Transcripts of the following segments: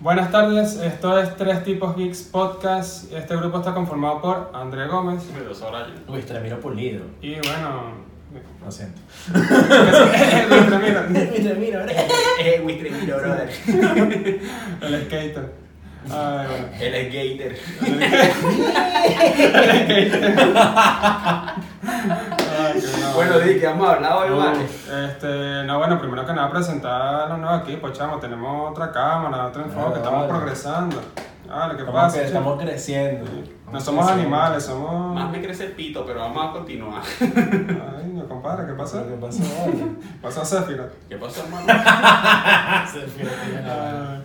Buenas tardes, esto es Tres Tipos Geeks Podcast. Este grupo está conformado por André Gómez. Luis Tremiro Pulido. y bueno. Lo siento. Luis Ramiro, Luis Tremiro, Eh, Luis Tremiro, brother. el skater. Ay, bueno. Gator. Ay, qué no. Bueno, di que hemos hablado hoy, vale. Este, no, bueno, primero que nada presentar los nuevos equipos, chamo. Tenemos otra cámara, otro enfoque, Ah, estamos vale. progresando. Vale, ¿qué Estamos, pasa? que- chico? estamos creciendo. No somos animales, somos. Más me crece el pito, pero vamos a continuar. Ay, no, compadre, ¿qué pasa? ¿Qué pasó? Pasó a Zephyr. ¿Qué pasó, hermano?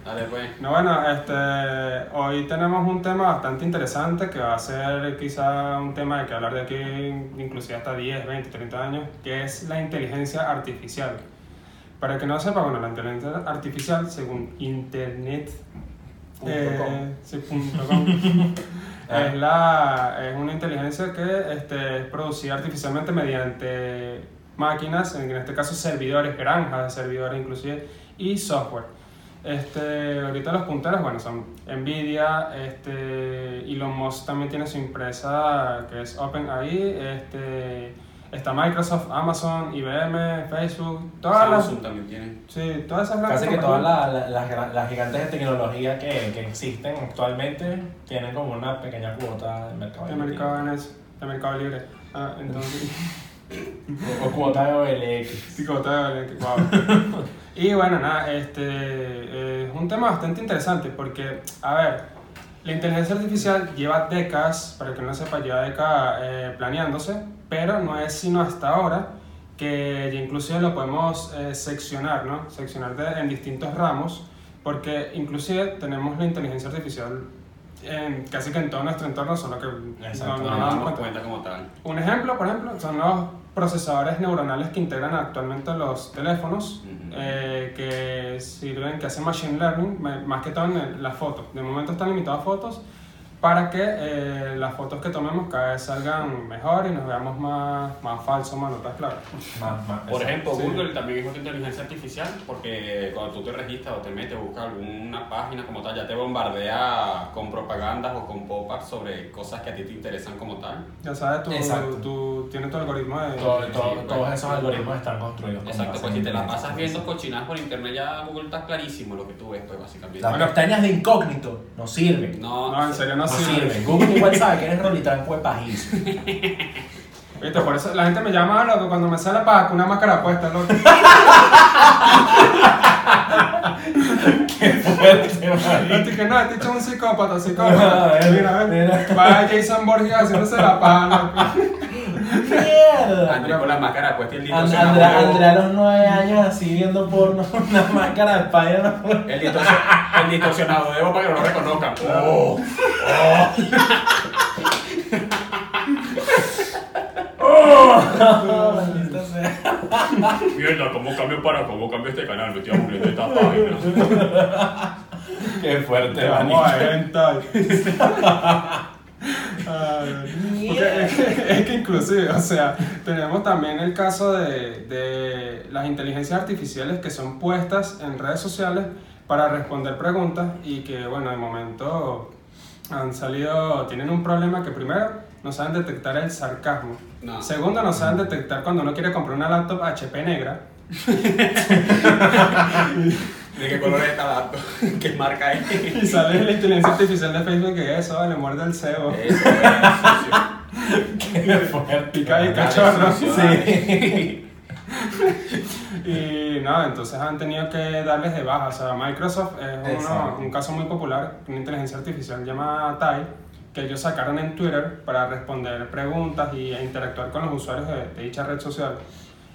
Dale, pues. No, bueno, este, hoy tenemos un tema bastante interesante que va a ser quizá un tema de que hablar de aquí inclusive hasta 10, 20, 30 años, que es la inteligencia artificial. Para el que no sepa, bueno, la inteligencia artificial, según Internet, eh, sí, punto com, es, la, es una inteligencia que este, es producida artificialmente mediante máquinas, en este caso servidores, granjas de servidores inclusive, y software. Este, ahorita los punteros, bueno, son Nvidia, este, Elon Musk también tiene su empresa que es OpenAI, este, está Microsoft, Amazon, IBM, Facebook, todas las, Samsung también tiene. sí, todas esas grandes Casi que todas la- la- las, las gigantes de tecnología que, que existen actualmente tienen como una pequeña cuota de mercado. de mercado en eso, de mercado libre. Ah, entonces, O cuota de OLX. picoteo, que- wow. Y bueno, nada, este eh, es un tema bastante interesante porque, a ver, la inteligencia artificial lleva décadas, para que no sepa, lleva décadas eh, planeándose, pero no es sino hasta ahora que ya inclusive lo podemos eh, seccionar, ¿no? Seccionar de- en distintos ramos, porque inclusive tenemos la inteligencia artificial en, casi que en todo nuestro entorno, solo que Exacto, no, no No nos damos cuenta. cuenta como tal. Un ejemplo, por ejemplo, son los procesadores neuronales que integran actualmente los teléfonos, eh, que sirven, que hacen machine learning, más que todo en las fotos. De momento están limitados a fotos para que eh, las fotos que tomemos cada vez salgan mejor y nos veamos más, más falsos, más notas claras. Más- más- Por ejemplo, Sí. Google también es otra inteligencia artificial porque cuando tú te registras o te metes, buscas alguna página como tal, ya te bombardea con propagandas o con pop-ups sobre cosas que a ti te interesan como tal. Ya sabes, tú, Exacto. tú tienes tu algoritmo de... Todo- Sí, todo- pues. todos esos algoritmos están construidos. con Exacto, pues si te la pasas viendo cochinadas por internet, ya Google está clarísimo lo que tú ves, pues básicamente. Las pestañas de incógnito no sirven. No, No, en serio no, Sirve. sirven. Google igual sabe que eres rolitán fue pajizo. Viste, por eso la gente me llama loco cuando me sale para con una máscara puesta, loco. Qué fuerte, No, marico. que no, este hecho es un psicópata, psicópata. Ah, Mira, mira. Va Jason Borges haciéndose la pana. Mierda. André con la máscara puesta y el And- distorsionado. Andrea, Andrea a los nueve años así viendo porno, una máscara de Spider-Man. El, distorsion- el distorsionado de para que no lo reconozcan. Oh, Oh, sea. mierda, ¿cómo cambio para cómo cambio este canal? Me estoy aburriendo de esta página. Qué fuerte, Te vamos a porque es, que, es que inclusive, o sea, tenemos también el caso de, de las inteligencias artificiales que son puestas en redes sociales para responder preguntas y que, bueno, de momento han salido, tienen un problema que primero no saben detectar el sarcasmo. No. Segundo, no saben detectar cuando uno quiere comprar una laptop HP negra. ¿De qué color es esta laptop? ¿Qué marca es? Y sale la inteligencia artificial de Facebook que eso, le muerde el cebo. Eso. Qué fuerte. Pica y cachorro. Sí. Y no, entonces han tenido que darles de baja. O sea, Microsoft es uno- un caso muy popular, una inteligencia artificial llamada Tai, que ellos sacaron en Twitter para responder preguntas y, e interactuar con los usuarios de, de dicha red social.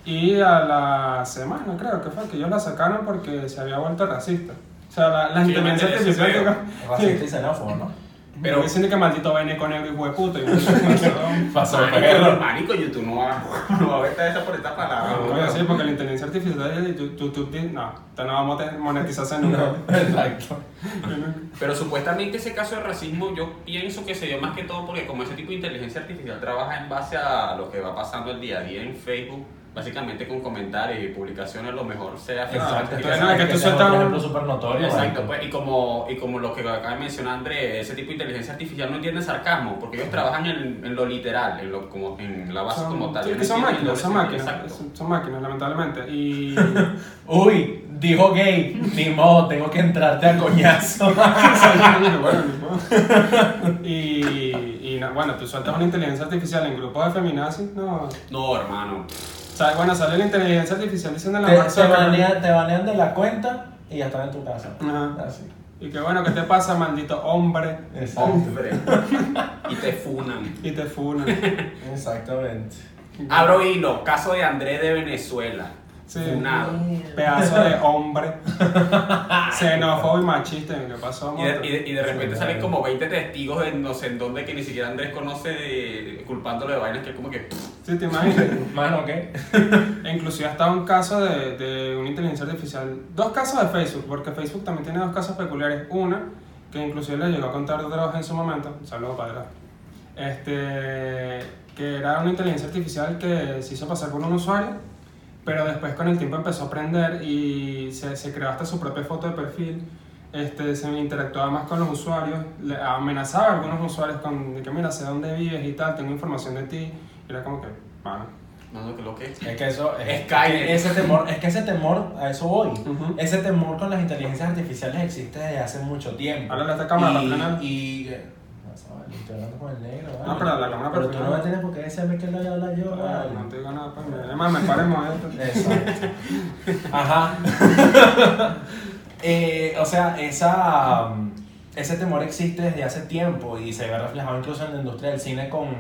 Y a la semana, creo que fue, que ellos la sacaron porque se había vuelto racista. O sea, la, la Sí, inteligencia artificial. digo, Racista y xenófobo, ¿no? pero dicen que maldito veneco negro y hueputo. Y Pasó el Marico, perro. Marico, YouTube no va, no va a ver esa por esta palabra. Oye, sí, porque la inteligencia artificial, tú, tú- no, te no vamos a monetizarse nunca. Exacto. Pero supuestamente ese caso de racismo yo pienso que se dio más que todo porque como ese tipo de inteligencia artificial trabaja en base a lo que va pasando el día a día en Facebook, básicamente con comentarios y publicaciones lo mejor sea Exacto, filtrar. entonces no, es que que tú sea, sueltas por un- ejemplo súper notorio. Exacto, pues, y como, y como lo que acaba de mencionar André, ese tipo de inteligencia artificial no entiende sarcasmo, porque ellos trabajan en, en lo literal, en, lo, como, en la base como tal. sí, que son máquinas, son máquinas, son, son máquinas, lamentablemente. Y. Uy, dijo gay, ni modo, tengo que entrarte a coñazo. bueno, ni modo. y, y no, bueno, tú sueltas una inteligencia artificial en grupos de feminazis, no. No, hermano. Sea, bueno, sale la inteligencia artificial diciendo la te, te, banean, te banean de la cuenta y ya están en tu casa. Ajá. Así. Y que bueno, ¿qué te pasa, maldito hombre? Exacto. Hombre. y te funan. Y te funan. Exactamente. Abro hilo, caso de André de Venezuela. Sí. Funado. Pedazo de hombre. Xenófobo y machista. ¿Qué pasó, Y de, y de- y de repente Sí, salen claro. como 20 testigos de no sé en dónde que ni siquiera Andrés conoce de- culpándolo de vainas que es como que Sí, te imaginas. Mano, ¿qué? E inclusive hasta un caso de, de una inteligencia artificial, dos casos de Facebook, porque Facebook también tiene dos casos peculiares. Una, que inclusive le llegó a contar Dross en su momento, saludos padre, este, que era una inteligencia artificial que se hizo pasar por un usuario, pero después con el tiempo empezó a aprender y se, se creó hasta su propia foto de perfil. Este, se interactuaba más con los usuarios, le amenazaba a algunos usuarios con de que mira, sé dónde vives y tal, tengo información de ti. Y era como que, bueno, no que lo que es. Es que eso es, que ese temor, es que ese temor, a eso voy. Ujú. Ese temor con las inteligencias artificiales existe desde hace mucho tiempo. Ahora esta cámara y, y no, estoy hablando con el negro. No, vale. pero la cámara Pero para tú no me tienes por qué decirme que lo voy a hablar yo. Ay, vale. no te digo nada, pues. Además, me paremos esto. Exacto. Ajá. Eh, o sea, esa, ese temor existe desde hace tiempo y se ve reflejado incluso en la industria del cine con,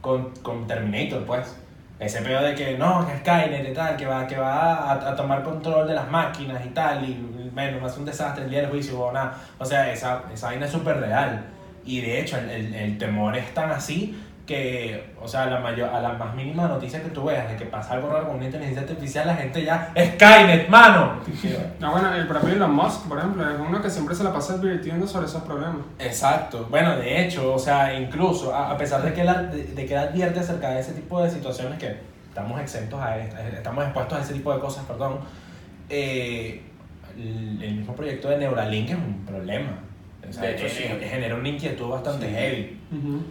con, con Terminator, pues. Ese pedo de que no, que Skynet y tal, que va, que va a, a tomar control de las máquinas y tal, y bueno, va a ser un desastre el día del juicio o nada. O sea, esa, esa vaina es súper real. Y de hecho, el, el, el temor es tan así que, o sea, a la, mayor, a la más mínima noticia que tú veas de que pasa algo raro con una inteligencia artificial, la gente ya, ¡Skynet, mano! No, bueno, el propio Elon Musk, por ejemplo, es uno que siempre se la pasa advirtiendo sobre esos problemas. Exacto. Bueno, de hecho, o sea, incluso a, a pesar de que, él, de, de que él advierte acerca de ese tipo de situaciones que estamos exentos a esto, estamos expuestos a ese tipo de cosas, perdón, eh, el, el mismo proyecto de Neuralink es un problema. De hecho, eh, sí. eh, genera una inquietud bastante Sí. heavy. Ujú.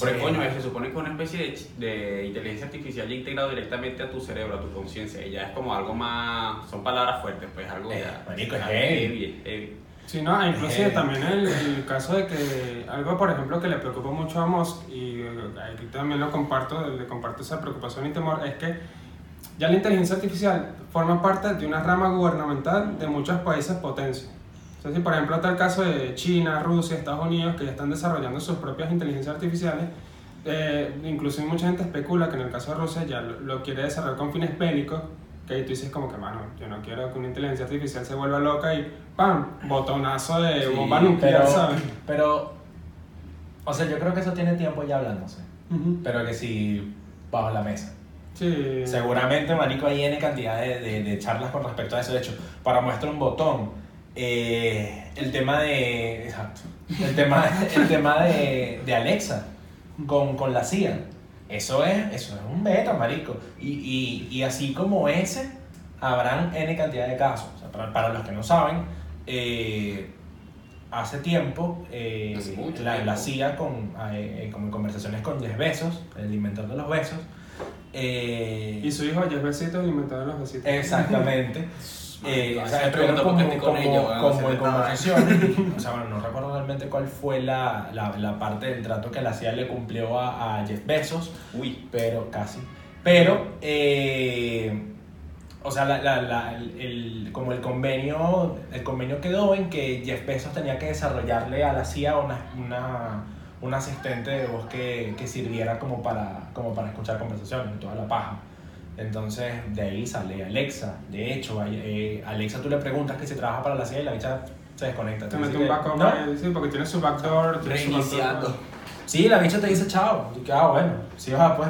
Pero Sí. coño, se supone que es una especie de, de inteligencia artificial ya integrado directamente a tu cerebro, a tu conciencia, y ya es como algo más, son palabras fuertes, pues algo Eh, ya. marico, es heavy. es heavy. Sí, no, e inclusive Eh. también el, el caso de que algo, por ejemplo, que le preocupa mucho a Musk, y eh, aquí también lo comparto, le comparto esa preocupación y temor, es que ya la inteligencia artificial forma parte de una rama gubernamental de muchos países potencias. Si por ejemplo está el caso de China, Rusia, Estados Unidos, que ya están desarrollando sus propias inteligencias artificiales, eh, inclusive mucha gente especula que en el caso de Rusia ya lo, lo quiere desarrollar con fines bélicos, que ahí tú dices como que, mano, yo no quiero que una inteligencia artificial se vuelva loca y ¡pam! botonazo de Sí, bomba nuclear, Pero, ¿sabes? pero, o sea, yo creo que eso tiene tiempo ya hablándose. Ujú. Pero que sí, bajo la mesa. Sí. Seguramente, marico, hay N cantidad de, de, de charlas con respecto a eso. De hecho, para muestra un botón, eh, el tema de... Exacto. El tema, el tema de, de Alexa con, con la CIA. Eso es, eso es un beta, marico. Y, y, y así como ese, habrán N cantidad de casos. O sea, para, para los que no saben, eh, hace tiempo, eh, Hace la, tiempo. la CIA, con, eh, como en conversaciones con Jeff Bezos, el inventor de los besos, eh, Y su hijo, Jeff Besitos, inventado los besitos. Exactamente. Eh, o sea, pregunto como, estoy con ellos, como en conversaciones, o sea, bueno, no recuerdo realmente cuál fue la, la, la parte del trato que la CIA le cumplió a, a Jeff Bezos, Uy, pero casi. Pero, eh, o sea, la, el, como el convenio, el convenio quedó en que Jeff Bezos tenía que desarrollarle a la CIA una, una, un asistente de voz que, que sirviera como para, como para escuchar conversaciones y toda la paja. Entonces, de ahí sale Alexa. De hecho, hay- eh, Alexa tú le preguntas que si trabaja para la CIA y la bicha se desconecta. Te mete un backup, "No". sí, porque tiene su backdoor. tiene su reiniciando. backdoor. Sí, la bicha te dice chao. Y que, ah, bueno, sí va, pues.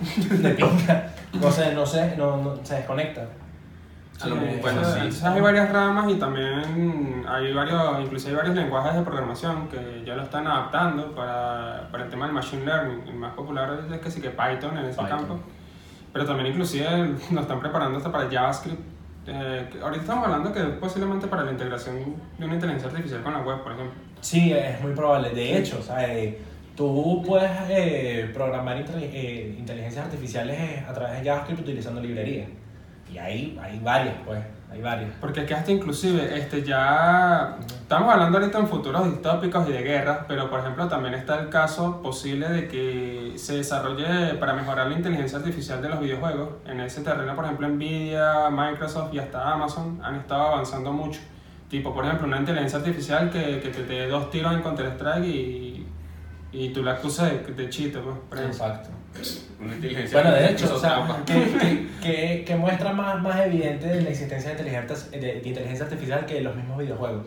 De pinga. No sé, no sé, no, no, se desconecta. A Sí, mejor, bueno, sí. hay varias ramas y también hay varios, incluso hay varios lenguajes de programación que ya lo están adaptando para, para el tema del machine learning. El más popular es que sí que Python en ese Python. campo. Pero también inclusive nos están preparando hasta para JavaScript. Eh, ahorita estamos hablando que posiblemente para la integración de una inteligencia artificial con la web, por ejemplo. Sí, es muy probable. De hecho, o sea, eh, tú puedes eh, programar eh, inteligencias artificiales eh, a través de JavaScript utilizando librerías. Y hay, hay varias, pues, hay varias. Porque que hasta inclusive este ya estamos hablando ahorita en futuros distópicos y de guerras, pero por ejemplo también está el caso posible de que se desarrolle para mejorar la inteligencia artificial de los videojuegos. En ese terreno, por ejemplo, Nvidia, Microsoft y hasta Amazon han estado avanzando mucho. Tipo, por ejemplo, una inteligencia artificial que, que te dé dos tiros en Counter-Strike y, y tú la acusas de, de chiste, pues, por ejemplo. Una inteligencia Bueno, de hecho, o sea, que, que, muestra más, más evidente de la existencia de inteligencia, de, de inteligencia artificial que los mismos videojuegos.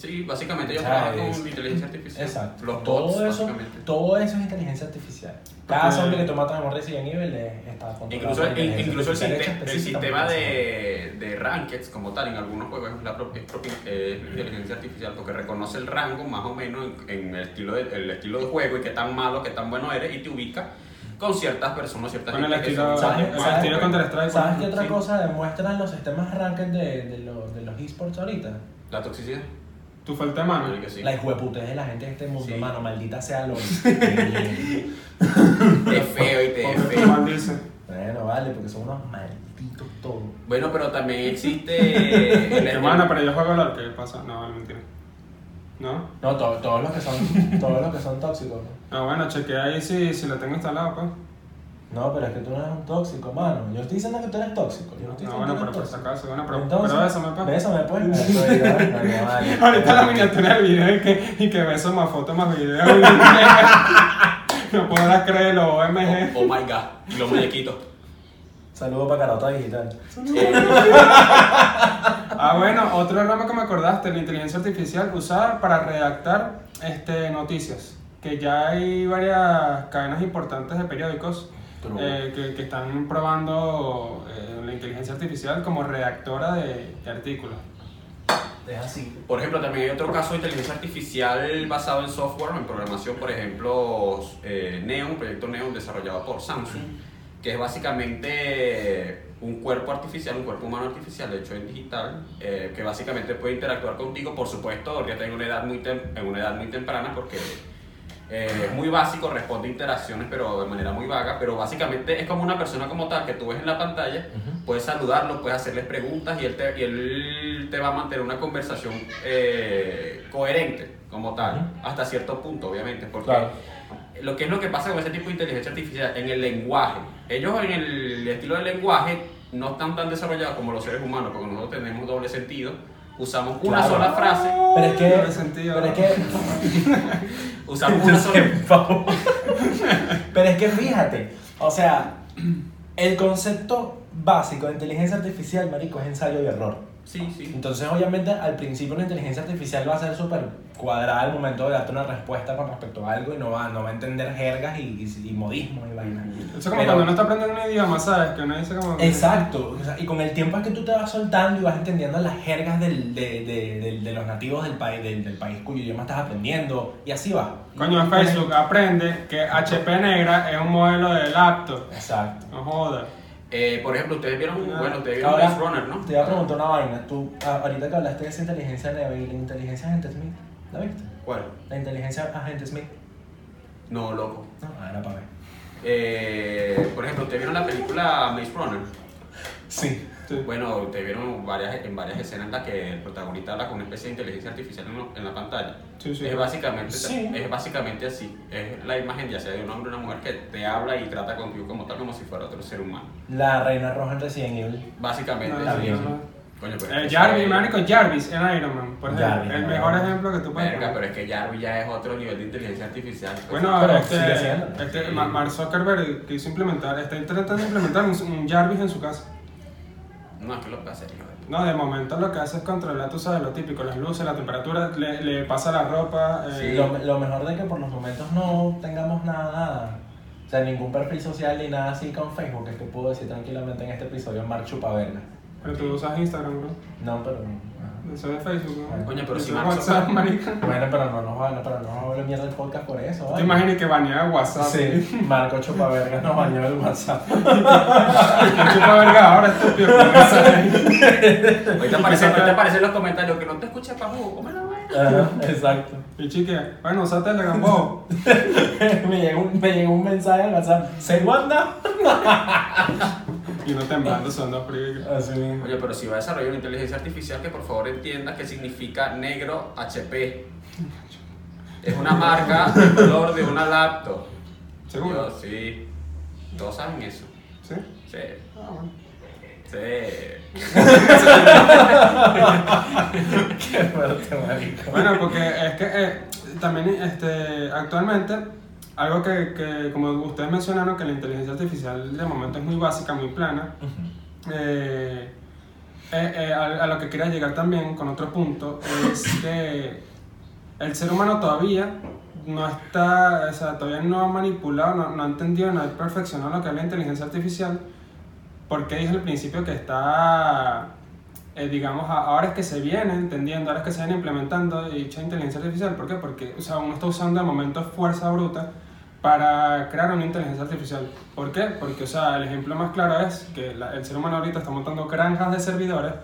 Sí, básicamente ellos trabajan con inteligencia artificial. Exacto. Los todo, bots, eso, básicamente. todo eso es inteligencia artificial. Cada zombie que tú matas en un Resident Evil eh, está Incluso, el, incluso el, sistema, el sistema de, de rankeds como tal en algunos juegos es la propia eh, inteligencia artificial porque reconoce el rango más o menos en, en el, estilo de, el estilo de juego y qué tan malo, qué tan bueno eres y te ubica con ciertas personas, ciertas Con el gente que estilo, son- ¿sabes? el ¿sabes? estilo Counter-Strike. por ¿Sabes qué otra Sí. cosa demuestran los sistemas ranked de, de, los, de los esports ahorita? La toxicidad. Tu falta de mano. Que sí. La hijueputez de la gente de este mundo, Sí. mano, maldita sea lo Es feo y te es Porque feo. Dice. Bueno, vale, porque son unos malditos todos. Bueno, pero también existe el Hermana, pero yo juego LOL, ¿qué pasa? No, vale, mentira. ¿No? No, to- todos los que son, todos los que son tóxicos. ¿no? Ah, bueno, chequea ahí si, si lo tengo instalado, pues. No, pero es que tú no eres un tóxico, mano. Yo estoy diciendo que tú eres tóxico. Yo no estoy No, diciendo bueno, que pero por si acaso, bueno, pero, Entonces, pero bésame, pues. Bésame, pues. Ahorita la miniatura del video y que, y que beso más fotos más videos. no podrás creerlo, OMG. Oh, oh my god, y los muñequitos. Saludos para Carota Digital. Ah, bueno, otro ramo que me acordaste, la inteligencia artificial usada para redactar este, noticias. Que ya hay varias cadenas importantes de periódicos eh, que, que están probando eh, la inteligencia artificial como redactora de, de artículos. Es así. Por ejemplo, también hay otro caso de inteligencia artificial basado en software, en programación, por ejemplo, eh, Neon, proyecto Neon desarrollado por Samsung, que es básicamente un cuerpo artificial, un cuerpo humano artificial hecho en digital, eh, que básicamente puede interactuar contigo, por supuesto, ahorita en una edad muy, tem- en una edad muy temprana, porque eh, es muy básico, responde a interacciones, pero de manera muy vaga, pero básicamente es como una persona como tal que tú ves en la pantalla, puedes saludarlo, puedes hacerles preguntas y él te, y él te va a mantener una conversación eh, coherente como tal, hasta cierto punto, obviamente, porque Claro. lo que es lo que pasa con ese tipo de inteligencia artificial en el lenguaje. Ellos en el estilo del lenguaje no están tan desarrollados como los seres humanos, porque nosotros tenemos doble sentido, usamos una Claro. sola frase, Pero es que. Sentido. Pero es que. usamos una sola... Pero es que fíjate, o sea, el concepto básico de inteligencia artificial, marico, es ensayo y error. Sí, sí. Entonces, obviamente, al principio la inteligencia artificial va a ser súper cuadrada al momento de darte una respuesta con respecto a algo y no va, no va a entender jergas y, y, y modismos y vainas. Eso es como Pero- cuando uno está aprendiendo un idioma, ¿sabes? Que uno dice como... Exacto, o sea, y con el tiempo es que tú te vas soltando y vas entendiendo las jergas del, de, de, de, de los nativos del país, del, del país cuyo idioma estás aprendiendo, y así va. Coño, Facebook aprende que HP negra es un modelo de laptop. Exacto. No joda. Eh, por ejemplo, ustedes vieron, Ah. bueno, ustedes vieron Maze Runner, ¿no? Te iba a preguntar una vaina. Tú, ahorita que hablaste de esa inteligencia y la inteligencia agente Smith, ¿la viste? ¿Cuál? La inteligencia agente Smith. No, loco. No, ah, era para ver. Eh, por ejemplo, ¿ustedes vieron la película Maze Runner? Sí. Sí. Bueno, ustedes vieron varias, en varias escenas en las que el protagonista habla con una especie de inteligencia artificial en, en la pantalla. Sí, sí. Es, básicamente, Sí. es básicamente así. Es la imagen ya sea de un hombre o una mujer que te habla y trata contigo como tal, como si fuera otro ser humano. La reina roja en Resident Evil. Básicamente, No, sí. Coño, pero Eh, es que Jarvis, marico, Jarvis en Iron Man, por ejemplo. Jarvis, el mejor ejemplo que tú puedes Verga, pero es que Jarvis ya es otro nivel de inteligencia artificial. pues. Bueno, Pero este, este, Ma- Mark Zuckerberg quiso implementar, está intentando implementar un, un Jarvis en su casa. No, es que lo puta. No, de momento lo que hace es controlar, tú sabes, lo típico, las luces, la temperatura, le, le pasa la ropa. eh, Sí. Lo, lo mejor de que por los momentos no tengamos nada, o sea, ningún perfil social ni nada así con Facebook, es que puedo decir tranquilamente en este episodio Mark Chupaverga. Pero tú usas Instagram, ¿no? No, pero. Eso es Facebook, ¿no? Coño, pero si WhatsApp, marica. Bueno, pero no nos va, no, pero no nos mierda el podcast por eso, ¿Te imaginas que banea WhatsApp? Sí, Marco Chupaverga nos bañó el WhatsApp. ¿Quién chupa verga ahora, estúpido? esa- Ahorita aparece, ahorita aparece en los comentarios que no te escucha pajú, ¿cómo la vaina? Exacto. Y chique, bueno, usa Telegram, vos. me, llegó un, me llegó un mensaje al WhatsApp. ¿Se Wanda? Y no temblando, son dos fríos. Así mismo. Oye, pero si va a desarrollar una inteligencia artificial, que por favor entienda qué significa negro HP. Es una marca de color de una laptop. ¿Seguro? Yo, sí. Todos saben eso. ¿Sí? Sí. Ah, bueno. Sí. Qué fuerte, marico. Bueno, porque es que eh, también este, actualmente, algo que, que, como ustedes mencionaron, que la inteligencia artificial de momento es muy básica, muy plana, eh, eh, eh, a, a lo que quería llegar también con otro punto es que el ser humano todavía no está, o sea, todavía no ha manipulado, no, no ha entendido, no ha perfeccionado lo que es la inteligencia artificial, porque dije al principio que está, eh, digamos, ahora es que se viene entendiendo, ahora es que se viene implementando dicha inteligencia artificial, ¿por qué? Porque, o sea, uno está usando de momento fuerza bruta para crear una inteligencia artificial. ¿Por qué? Porque, o sea, el ejemplo más claro es que la- el ser humano ahorita está montando granjas de servidores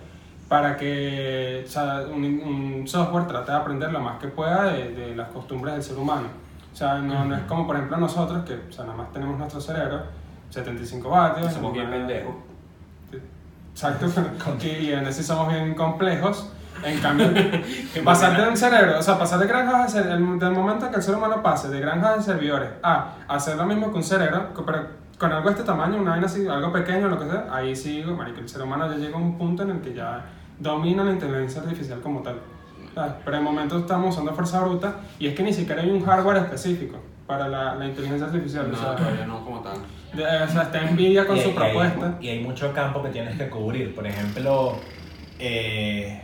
para que o sea, un, un software trate de aprender lo más que pueda de, de las costumbres del ser humano. O sea, no, no es como, por ejemplo, nosotros, que o sea, nada más tenemos nuestro cerebro, 75 vatios. Somos bien pendejos. Exacto, y en ese somos bien complejos. En cambio, pasar de un cerebro, o sea, pasar de granjas a ser, el, del momento en que el ser humano pase de granjas de servidores a hacer lo mismo que un cerebro, pero con algo de este tamaño, una vaina así, algo pequeño, lo que sea, ahí sí, marico, el ser humano ya llega a un punto en el que ya domina la inteligencia artificial como tal. ¿sabes? Pero de momento estamos usando fuerza bruta y es que ni siquiera hay un hardware específico para la, la inteligencia artificial. No, o sea, todavía no como tal. de- o sea, está Nvidia con Y su hay- y hay- propuesta. Y hay mucho campo que tienes que cubrir. Por ejemplo, eh,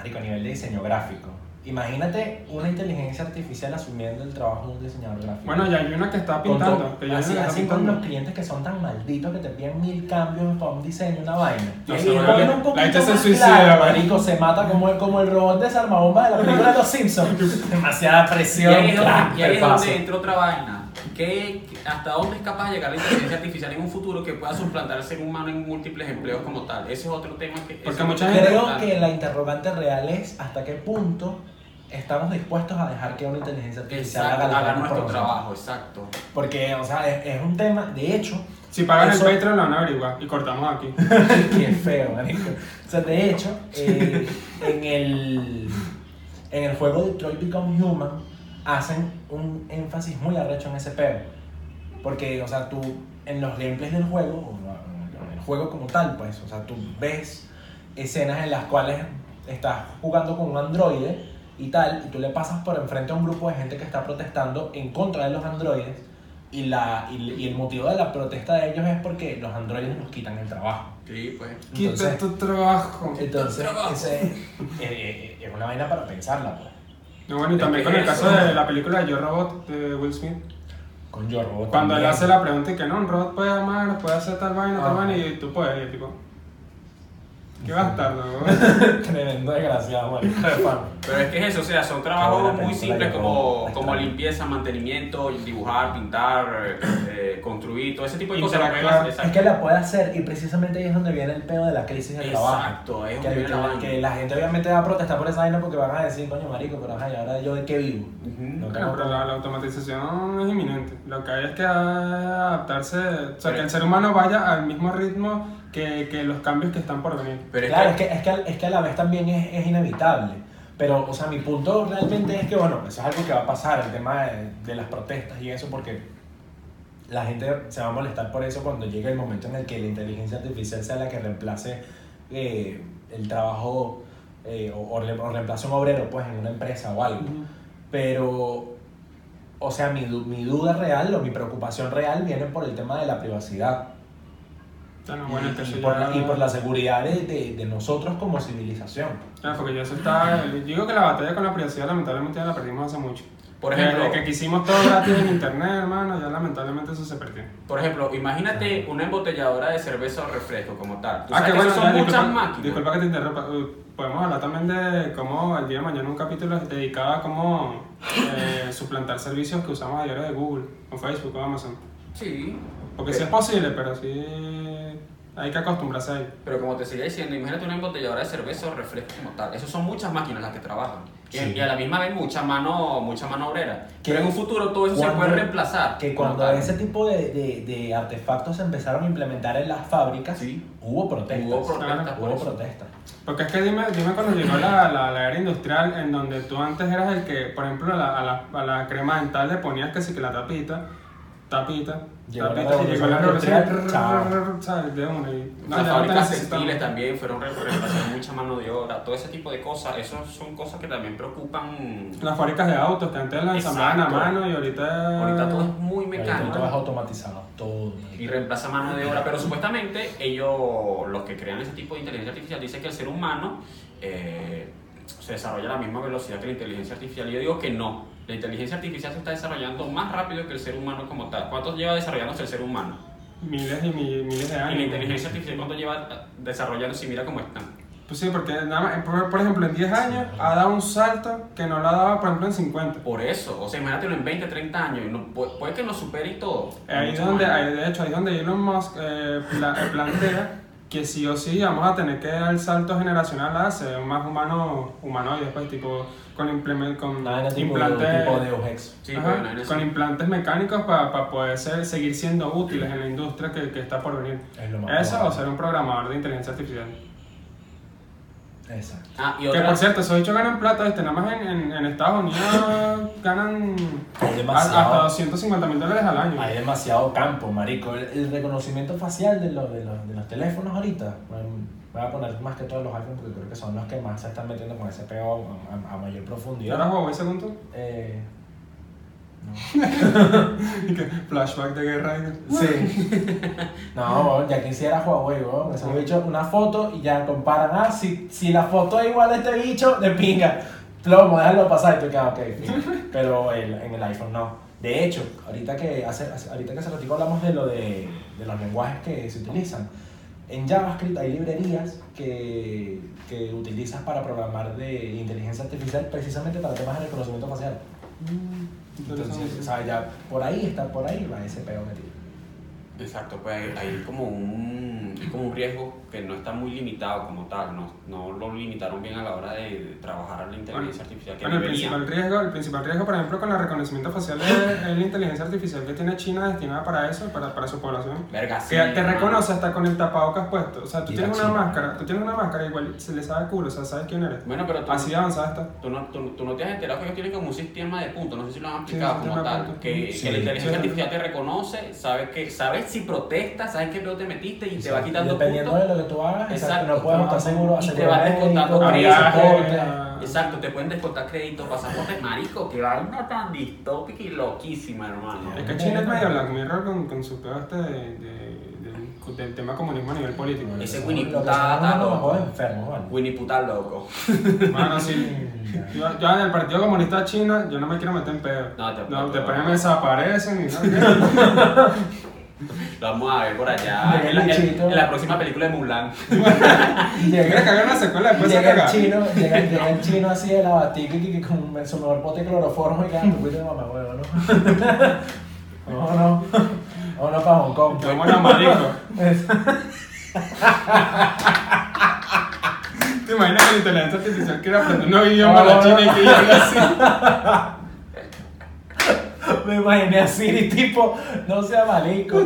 marico, a nivel de diseño gráfico. Imagínate una inteligencia artificial asumiendo el trabajo de un diseñador gráfico. Bueno, ya hay una que está Con pintando. to- que ya así una que está así con pintando. los clientes que son tan malditos que te piden mil cambios para un diseño, una vaina. No y la gente se suicida, claro, marico, se mata como el, como el robot de Salmabomba de la película de Los Simpsons. Demasiada Y presión. ahí es y ahí es donde entra otra vaina. ¿Qué, ¿Hasta dónde es capaz de llegar la inteligencia artificial en un futuro que pueda suplantar al ser humano en múltiples empleos como tal? Ese es otro tema que... Porque mucha gente- Creo que la interrogante real es hasta qué punto estamos dispuestos a dejar que una inteligencia artificial Exacto, haga, nuestro trabajo, exacto. Porque, o sea, es, es un tema, de hecho, Si pagan Eso- el Patreon lo van a averiguar y cortamos aquí. Qué feo, marico. O sea, de hecho, eh, en, el, en el juego Detroit Become Human hacen un énfasis muy arrecho en ese pedo. Porque, o sea, tú en los gameplays del juego, o en el juego como tal, pues, o sea, tú ves escenas en las cuales estás jugando con un androide y tal, y tú le pasas por enfrente a un grupo de gente que está protestando en contra de los androides, y, la, y, y el motivo de la protesta de ellos es porque los androides nos quitan el trabajo. Sí, pues. Quita Entonces- tu trabajo. Entonces, trabajo. ese, eh, eh, es una vaina para pensarla, pues. No, bueno, y también con el caso de la película Yo Robot de Will Smith. Con Yo Robot. Cuando él también. hace la pregunta y que no, un robot puede amar, puede hacer tal vaina, tal Ajá. vaina, y tú puedes, y tipo. ¿Qué bastardo, güey? Tremendo desgraciado, marico. Pero es que es eso, o sea, son trabajos muy simples como, como limpieza, mantenimiento, dibujar, pintar, eh, construir, todo ese tipo de cosas. Exacto. Es que la puede hacer y precisamente ahí es donde viene el pedo de la crisis del trabajo. Exacto, es Que, donde viene la que- que la gente obviamente va a protestar por esa vaina porque van a decir, coño marico, pero ajá, ¿y ahora yo de qué vivo? Ujú. No Bueno, tengo pero la, la automatización es inminente. Lo que hay es que adaptarse, o sea, Pero- que el ser humano vaya al mismo ritmo que, que los cambios que están por venir. Pero es claro, que, es, que, es, que, es que a la vez también es, es inevitable. Pero, o sea, mi punto realmente es que, bueno, eso es algo que va a pasar, el tema de, de las protestas y eso, porque la gente se va a molestar por eso cuando llegue el momento en el que la inteligencia artificial sea la que reemplace eh, el trabajo eh, o, o re- o reemplace un obrero, pues, en una empresa o algo. Pero, o sea, mi, mi duda real o mi preocupación real viene por el tema de la privacidad. Bueno, bueno, y, por ya- y por la seguridad de, de- de nosotros como civilización. Claro, porque ya eso está. Yo digo que la batalla con la privacidad lamentablemente ya la perdimos hace mucho. Por Desde ejemplo, que quisimos todo gratis en internet, hermano, ya lamentablemente eso se perdió. por ejemplo, imagínate una embotelladora de cerveza o refresco como tal. Tú Ah, sabes que bueno, ya, son muchas disculpa, máquinas. disculpa que te interrumpa. Uh, Podemos hablar también de cómo el día de mañana un capítulo es dedicado a cómo eh, suplantar servicios que usamos a diario de Google, o Facebook, o Amazon. Sí. Porque sí es posible, pero sí hay que acostumbrarse ahí. Pero como te seguía diciendo, imagínate una embotelladora de cerveza o refresco como tal. Esas son muchas máquinas las que trabajan. Y- Sí. Y, a la misma vez mucha mano, mucha mano obrera. Que Pero en un futuro todo eso se cuando- puede reemplazar. Que cuando tal. ese tipo de, de, de artefactos se empezaron a implementar en las fábricas, Sí. hubo protestas. Hubo protestas por Hubo eso. protestas. Porque es que dime, dime cuando llegó la, la, la era industrial en donde tú antes eras el que, por ejemplo, a la, a la, a la crema dental le ponías que sí que la tapita, tapita, Llegó la tapita, y llegó la revolución. De una y- no, Las fábricas textiles también fueron re- reemplazando mucha mano de obra, todo ese tipo de cosas, eso son cosas que también preocupan. Las fábricas de autos que antes las ensamblaban a mano y ahorita... Ahorita todo es muy mecánico todo es automatizado, todo. y reemplaza mano de obra, pero supuestamente ellos, los que crean ese tipo de inteligencia artificial, dicen que el ser humano eh, se desarrolla a la misma velocidad que la inteligencia artificial. Yo digo que no, la inteligencia artificial se está desarrollando más rápido que el ser humano como tal. ¿Cuánto lleva desarrollándose el ser humano? Miles y mi- miles de años. Y la inteligencia artificial, ¿cuánto lleva desarrollándose? Y mira cómo están. Pues sí, porque nada más, por, por ejemplo, en 10 años ha dado un salto que no lo ha dado, por ejemplo, en 50. Por eso, o sea, imagínatelo en 20, 30 años, y no, puede, puede que nos supere y todo. Ahí donde, ahí, de hecho, ahí donde Elon Musk eh, pla- eh, plantea que sí o sí vamos a tener que dar el salto generacional a ser más humano, humanoides, pues, tipo, con, implement, con implantes, tipo de Uhex. Sí, ajá, con implantes mecánicos para poder ser- seguir siendo útiles en la industria que, que está por venir. Es lo más Eso o ser un programador de inteligencia artificial. Exacto. Ah, y Que por cierto, esos bichos ganan plata, ¿viste? Nada más en, en, en Estados Unidos ganan a- hasta 250 mil dólares al año. Hay demasiado campo, marico. El, el reconocimiento facial de, los de, los, de los teléfonos ahorita, bueno, voy a poner más que todos los iPhones porque creo que son los que más se están metiendo con ese pego a, a- a mayor ¿Y ahora profundidad. Huawei según tú? Eh, Flashback de guerra. sí. no, ya quisiera Huawei, weón. Ese bicho, una foto y ya comparan. Ah, si, si la foto es igual a este bicho, de pinga. Plomo, déjalo pasar y tú quedas, ok, fin. Pero el- en el iPhone no. De hecho, ahorita que hace, hace- ahorita que hace ratito hablamos de lo de, de los lenguajes que se utilizan. En JavaScript hay librerías que, que utilizas para programar de inteligencia artificial precisamente para temas de reconocimiento facial. Entonces, o sea, ya por ahí está, por ahí va ese pego metido. Exacto, pues hay, hay como un, hay como un riesgo que no está muy limitado como tal, no, no lo limitaron bien a la hora de, trabajar la inteligencia artificial que Bueno, el principal, riesgo, el principal riesgo, por ejemplo, con el reconocimiento facial es, es la inteligencia artificial que tiene China destinada para eso, para, para su población. Verga, sí, Que te hermano. reconoce hasta con el tapabocas puesto. O sea, tú tienes una China. máscara, tú tienes una máscara igual se le sabe culo, o sea, sabes quién eres. Bueno, pero tú, Así avanzada está. tú, no, tú, tú no te has enterado que ellos tienen como un sistema de puntos, no sé si lo han Sí, aplicado un como tal, que, Sí. que la inteligencia Sí. artificial te reconoce, sabe, que, sabe si protestas, sabes qué pedo te metiste y te va quitando Dependiendo puntos. de lo que tú hagas, exacto, no puedes estar seguro Y te va descontando médico, crédito. pasaporte. Ah. Exacto, te pueden descontar crédito, pasaportes, marico, que vaina tan distópica y loquísima, hermano. Es que China es medio Black Mirror con, con su pedo este de, de- del, del tema comunismo a nivel político. Ese Winnie son está- loco. ¿vale? Winnie puta loco. Mano, sí. Yo, yo en el Partido Comunista China, yo no me quiero meter en pedo. No, te- no, te- después me desaparecen y no. Lo vamos a ver por allá en la, el en- en la próxima película de Mulan. Llega, cagar una secuela después llega el caga. chino, llega, llega el chino así de la batica y que con su mejor pote de cloroformo y que tu fuiste mamá huevo, ¿no? No, no. Vámonos para Hong Kong. La marico. ¿Te imaginas que la inteligencia artificial quiere aprender un nuevo idioma a la China y que llegue así? Me imaginé así, y tipo, no sea malico.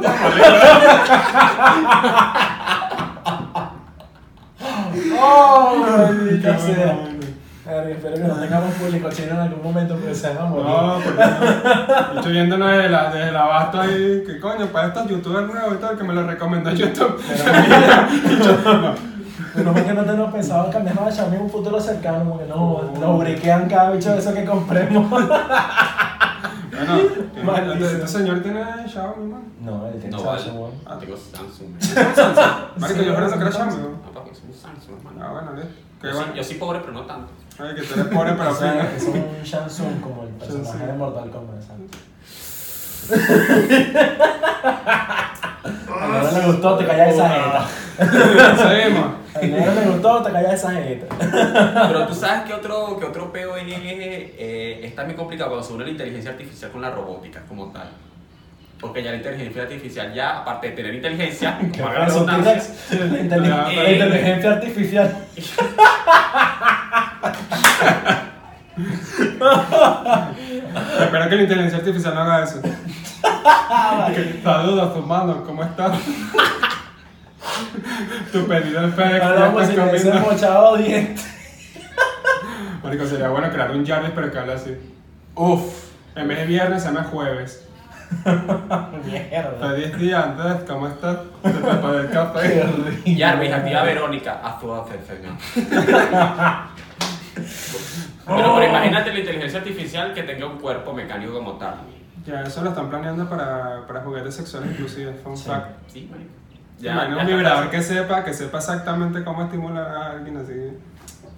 ¡Oh, maldita sea! Verga, espero que no tengamos público chino en algún momento porque se van a morir. No, porque no. Estoy viéndonos desde, la, desde el abasto ahí, que coño, para estos youtubers nuevos y todo, que me lo recomendó YouTube. Pero no es que no tenemos pensado cambiarnos a Xiaomi en un futuro cercano, porque no, nos briquean cada bicho de eso que compremos. Bueno, Malísimo. este, señor tiene Xiaomi, man. No, el tiene No, Samsung, vale. weón. Ah, tengo Samsung. Marico, yo creo que era Xiaomi, No, ¿no? papi, es un Samsung, hermano. Ah, bueno, listo. Qué Yo, sí, bueno. yo sí pobre, pero no tanto. Ay, que tú eres pobre pero O sea, fino. es un Shansung como el personaje de Mortal Kombat. exacto. A negro le gustó, te callas esa jeta. Seguimos. A negro le gustó, te callas esa jeta. Pero tú sabes que otro, que otro peo es, eh, es también complicado cuando se une la inteligencia artificial con la robótica como tal. Porque ya la inteligencia artificial, ya aparte de tener inteligencia, valga la redundancia, la inteligencia- Eh. la inteligencia artificial. Espero que la inteligencia artificial no haga eso. Saludos, humanos, ¿cómo estás? tu pedido del FedEx Hablamos comiendo. hubiésemos echado dientes. Marico, sería bueno crear un Jarvis pero que hable así. Uf. En vez de viernes se llama jueves. Mierda. Feliz día, Andrés, ¿cómo estás? Te preparé el café. Jarvis, activa a Verónica, haz tu perfecto. Pero, pero imagínate la inteligencia artificial que tenga un cuerpo mecánico como tal. Ya, eso lo están planeando para, para juguetes sexuales inclusive, fun Sí. fact. Sí, marico. Ya, un vibrador que sepa, que sepa exactamente cómo estimular a alguien así.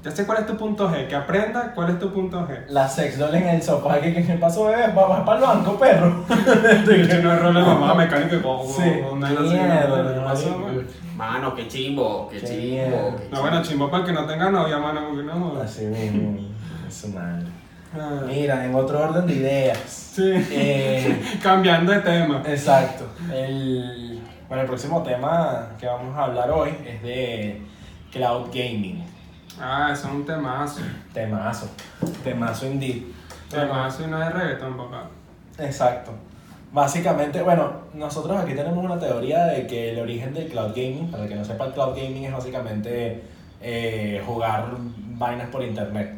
Ya sé cuál es tu punto G, que aprenda cuál es tu punto G. La sex doll en el sofá. ¿Qué, qué, qué pasó, bebé? Vamos para el banco, perro. Hecho, no es rol de mamá mecánico como Sí. una. Mano, qué chimbo, qué Qué chimbo. mierda. No, chimbo. bueno, chimbo para el que no tenga novia, mano, porque no. Así mismo. Es madre. Ah, Mira, en otro orden de ideas. Sí. Eh, Cambiando de tema. exacto. El, bueno, el próximo tema que vamos a hablar hoy es de cloud gaming. Ah, eso es un temazo. Temazo. Temazo indeed. Temazo y no es reggaetón, papá. Exacto. Básicamente, bueno, nosotros aquí tenemos una teoría de que el origen del cloud gaming, para el que no sepa, el cloud gaming es básicamente eh, jugar vainas por internet.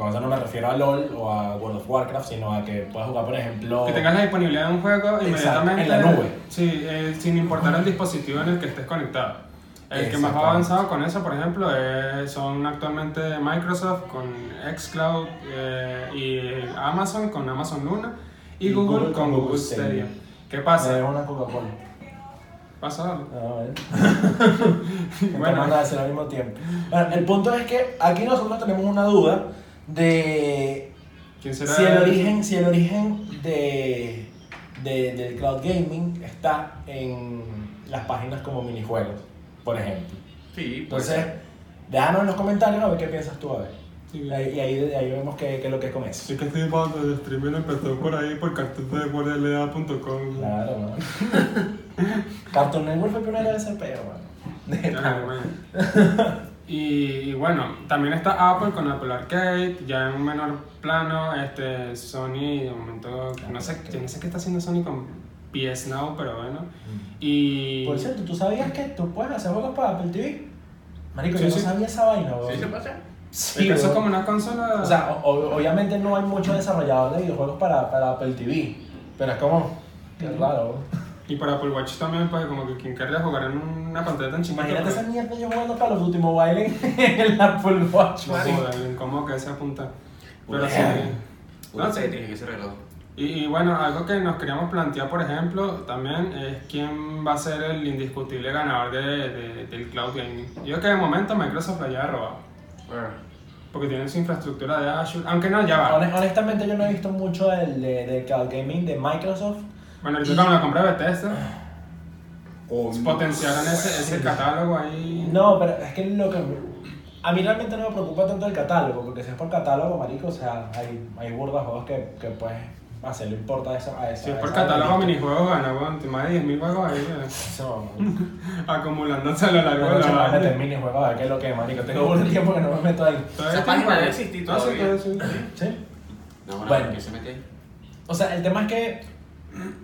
Con eso no me refiero a LOL o a World of Warcraft, sino a que puedas jugar, por ejemplo. Que tengas la disponibilidad de un juego inmediatamente. en la nube. Sí, eh, sin importar el dispositivo en el que estés conectado. El que más va avanzado con eso, por ejemplo, eh, son actualmente Microsoft con Xcloud eh, y Amazon con Amazon Luna y, Y Google, Google con Google Stadia. ¿Qué pasa? una Coca-Cola. Pasa algo. A ver. Bueno. Bueno, nada, al mismo tiempo. Bueno, el punto es que aquí nosotros tenemos una duda de ¿Quién será? si el origen, si el origen de, de- del cloud gaming está en las páginas como minijuegos, por ejemplo. Sí, pues. Entonces, déjanos en los comentarios a ver qué piensas tú, a ver. Sí. Y ahí, ahí, vemos qué, qué es lo que es con eso. Sí que estoy cuando el streaming empezó por ahí por cartusdeguardia.com. Claro, mano. Cartoon Network fue el primero de ese peo, mano. Bueno. Y, y bueno, también está Apple con Apple Arcade, ya en un menor plano, este, Sony, de momento, no sé, yo no sé qué está haciendo Sony con PS Now, pero bueno. Y... Por cierto, ¿tú sabías que tú puedes hacer juegos para Apple TV? Marico, Sí, yo sí. no sabía esa vaina, weón. ¿Sí se hacer? Sí, eso es como una consola... O sea, o- obviamente no hay mucho desarrollador de videojuegos para, para Apple TV, pero es como, qué raro. Y para Apple Watch también, pues como que quien querría jugar en una pantalla tan chiquita. Imagínate pues, esa mierda yo jugando Call of Duty Mobile en el Apple Watch, No marico. joder, ¿cómo que se apunta? Pero sí. No, sí. tiene ese reloj. Y, y bueno, algo que nos queríamos plantear, por ejemplo, también es quién va a ser el indiscutible ganador de, de- del cloud gaming. Yo creo que de momento Microsoft la haya robado, porque tienen su infraestructura de Azure, aunque no, ya va. Honest- Honestamente yo no he visto mucho del, de, del cloud gaming de Microsoft. Bueno, ahorita con la compra de Bethesda, O potenciaron ese, ese catálogo ahí. No, pero es que lo que... A mí realmente no me preocupa tanto el catálogo, porque si es por catálogo, marico, o sea, hay, hay burda de juegos que, que puedes hacerle importa a eso. A esa, Si es por catálogo minijuegos, gana, bueno, más de 10.000 juegos ahí, Eso, acumulándose a lo largo de la va a meter minijuegos, a ver qué es lo que es, marico. Tengo de tiempo que no me meto ahí. Esa página debe existir todavía. todavía sí. ¿Sí? No, bueno, Bueno. ¿qué se mete ahí? O sea, el tema es que,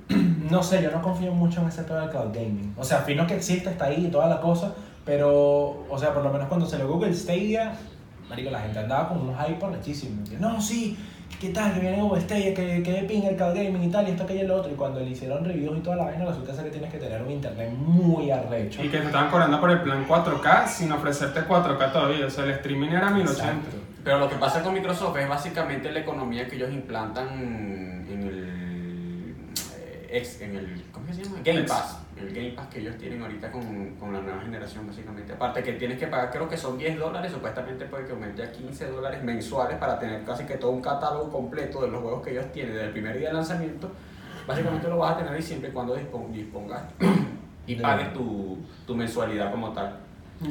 no sé, yo no confío mucho en ese pedo del cloud gaming. O sea, fino que existe, está ahí y toda la cosa, pero, o sea, por lo menos cuando se lo Google Stadia, marico, la gente andaba con un hype arrechísimo. No, sí, ¿qué tal? Que viene Google Stadia, que, que de pinga el cloud gaming y tal, y esto, aquello y lo otro. Y cuando le hicieron reviews y toda la vaina, resulta ser que tienes que tener un internet muy arrecho. Y que te estaban cobrando por el plan 4K sin ofrecerte 4K todavía. O sea, el streaming era 1080. Exacto. Pero lo que pasa con Microsoft es básicamente la economía que ellos implantan ex- en el, ¿cómo que se llama? Game. Pass. El Game Pass que ellos tienen ahorita con, con la nueva generación, básicamente. Aparte que tienes que pagar, creo que son 10 dólares, supuestamente puede que aumente a 15 dólares mensuales para tener casi que todo un catálogo completo de los juegos que ellos tienen desde el primer día de lanzamiento. Básicamente lo vas a tener ahí siempre y cuando dispon- dispongas y pagues tu, tu mensualidad como tal.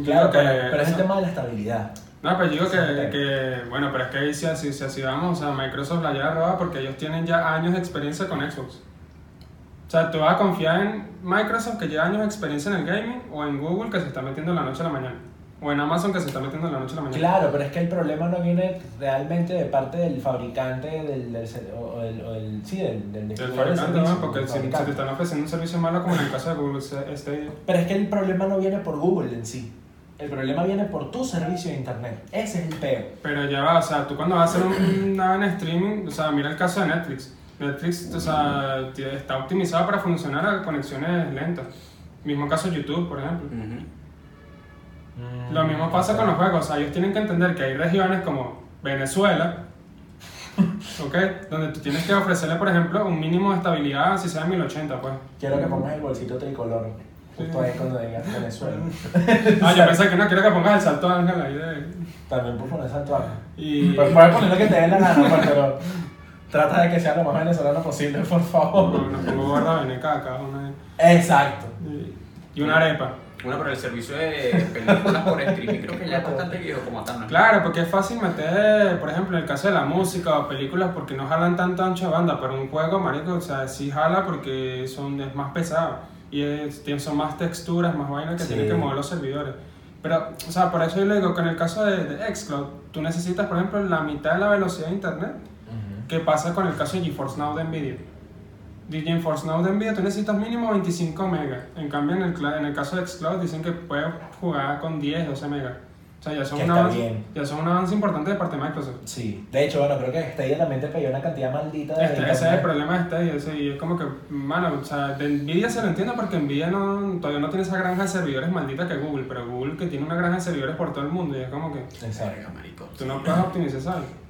Claro, que- pero, es el tema de la estabilidad. No, pero digo que, que, bueno, pero es que si así, si así vamos, o sea, Microsoft la lleva robada porque ellos tienen ya años de experiencia con Xbox. O sea, tú vas a confiar en Microsoft que lleva años de experiencia en el gaming o en Google que se está metiendo en la noche a la mañana. O en Amazon que se está metiendo en la noche a la mañana. Claro, pero es que el problema no viene realmente de parte del fabricante del, del o, el, o sí, del, del, El del fabricante, servicio, ¿no? Porque del si, si te fabricante. están ofreciendo un servicio malo como en el caso de Google Stadia. Pero es que el problema no viene por Google en sí. El problema viene por tu servicio de internet. Ese es el peor. Pero ya va, o sea, tú cuando vas a hacer un- una en streaming, o sea, mira el caso de Netflix. Netflix, o sea, está optimizado para funcionar a conexiones lentas. Mismo caso YouTube, por ejemplo. Lo mismo pasa con los juegos, o sea, ellos tienen que entender que hay regiones como Venezuela, ¿ok? Donde tú tienes que ofrecerle, por ejemplo, un mínimo de estabilidad, si sea 1080, pues. Quiero que pongas el bolsito tricolor. Justo ahí cuando digas Venezuela. Ah, yo pensé que no, quiero que pongas el salto ángel ahí de... También puedes poner salto alto. Y... Pues puedes poner lo que te dé la gana, pues, pero trata de que sea lo más venezolano posible, por favor. Nos pongo gorda veneca acá, una... Exacto. Y una arepa. Bueno, pero el servicio de películas por streaming creo que ya es bastante viejo como tal. ¿no? Claro, porque es fácil meter, por ejemplo, en el caso de la música o películas, porque no jalan tanto ancho de banda, pero un juego, marico, o sea, sí jala porque son, es más pesado y es- son más texturas, más vainas que Sí. tienen que mover los servidores. Pero, o sea, por eso yo le digo que en el caso de, de Xcloud, tú necesitas, por ejemplo, la mitad de la velocidad de internet que pasa con el caso de GeForce Now de Nvidia. De GeForce Now de Nvidia tú necesitas mínimo 25 megas. En cambio, en el, en el caso de Xcloud dicen que puedes jugar con 10, 12 megas. O sea, ya son, un avance, ya son un avance importante de parte de Microsoft. Sí. De hecho, bueno, creo que Stadia también te pidió una cantidad maldita de Este, ese es el problema de Stadia, ese, y es como que, mano, o sea, de Nvidia se lo entiendo porque Nvidia no, todavía no tiene esa granja de servidores maldita que Google, pero Google que tiene una granja de servidores por todo el mundo y es como que Exacto. Marico. tú no puedes optimizar eso.